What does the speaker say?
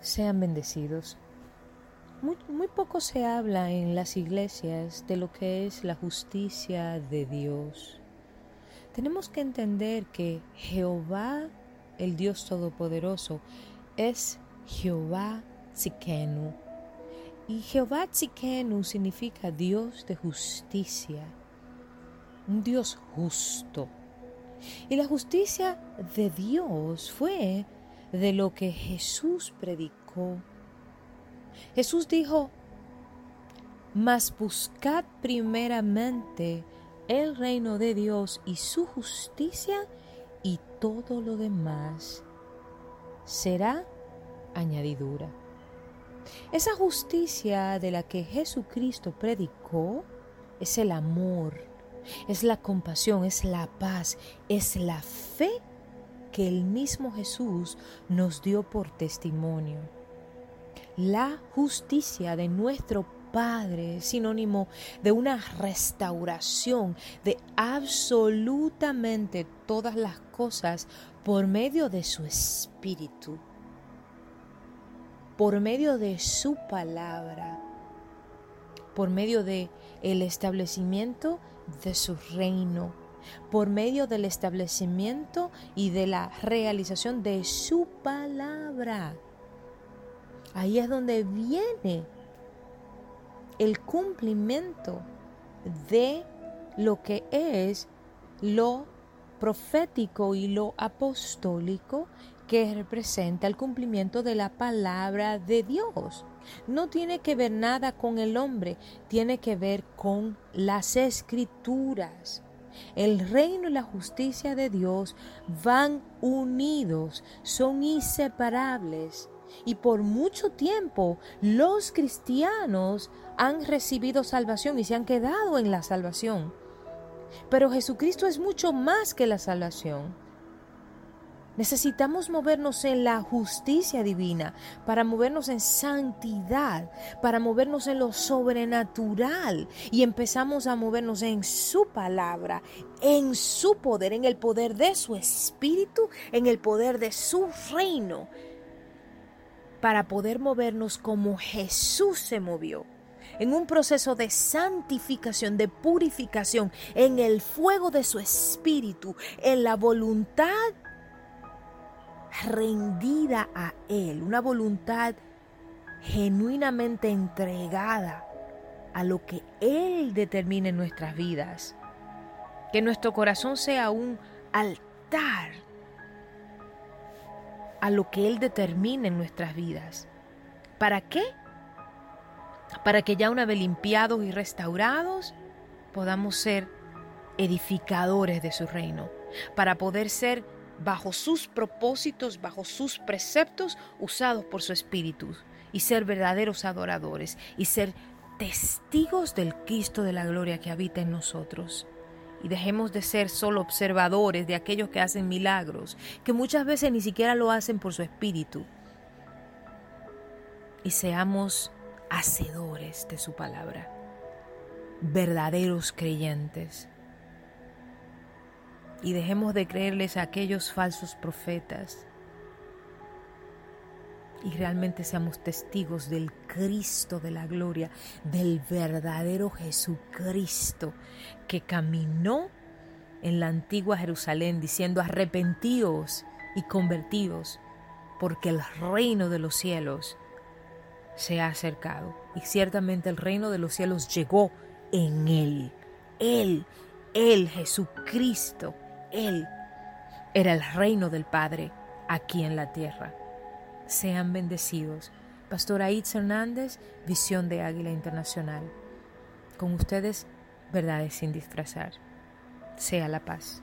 Sean bendecidos. Muy, poco se habla en las iglesias de lo que es la justicia de Dios. Tenemos que entender que Jehová, el Dios Todopoderoso, es Jehová Tzikenu. Y Jehová Tzikenu significa Dios de justicia, un Dios justo. Y la justicia de Dios fue de lo que Jesús predicó. Jesús dijo, mas buscad primeramente el reino de Dios y su justicia y todo lo demás será añadidura. Esa justicia de la que Jesucristo predicó es el amor, es la compasión, es la paz, es la fe que el mismo Jesús nos dio por testimonio. La justicia de nuestro Padre, sinónimo de una restauración de absolutamente todas las cosas por medio de su Espíritu, por medio de su palabra, por medio de el establecimiento de su reino, por medio del establecimiento y de la realización de su palabra. Ahí es donde viene el cumplimiento de lo que es lo profético y lo apostólico que representa el cumplimiento de la palabra de Dios. No tiene que ver nada con el hombre, tiene que ver con las escrituras. El reino y la justicia de Dios van unidos, son inseparables. Y por mucho tiempo los cristianos han recibido salvación y se han quedado en la salvación. Pero Jesucristo es mucho más que la salvación. Necesitamos movernos en la justicia divina, para movernos en santidad, para movernos en lo sobrenatural y empezamos a movernos en su palabra, en su poder, en el poder de su espíritu, en el poder de su reino, para poder movernos como Jesús se movió en un proceso de santificación, de purificación, en el fuego de su espíritu, en la voluntad rendida a Él, una voluntad genuinamente entregada a lo que Él determine en nuestras vidas. Que nuestro corazón sea un altar a lo que Él determine en nuestras vidas. ¿Para qué? Para que ya una vez limpiados y restaurados podamos ser edificadores de su reino, para poder ser bajo sus propósitos, bajo sus preceptos, usados por su Espíritu, y ser verdaderos adoradores, y ser testigos del Cristo de la gloria que habita en nosotros. Y dejemos de ser solo observadores de aquellos que hacen milagros, que muchas veces ni siquiera lo hacen por su Espíritu. Y seamos hacedores de su palabra, verdaderos creyentes y dejemos de creerles a aquellos falsos profetas. Y realmente seamos testigos del Cristo de la gloria, del verdadero Jesucristo que caminó en la antigua Jerusalén diciendo arrepentíos y convertíos porque el reino de los cielos se ha acercado y ciertamente el reino de los cielos llegó en él, él, él Jesucristo él era el reino del Padre aquí en la tierra. Sean bendecidos. Pastor Aitz Hernández, Visión de Águila Internacional. Con ustedes, verdades sin disfrazar. Sea la paz.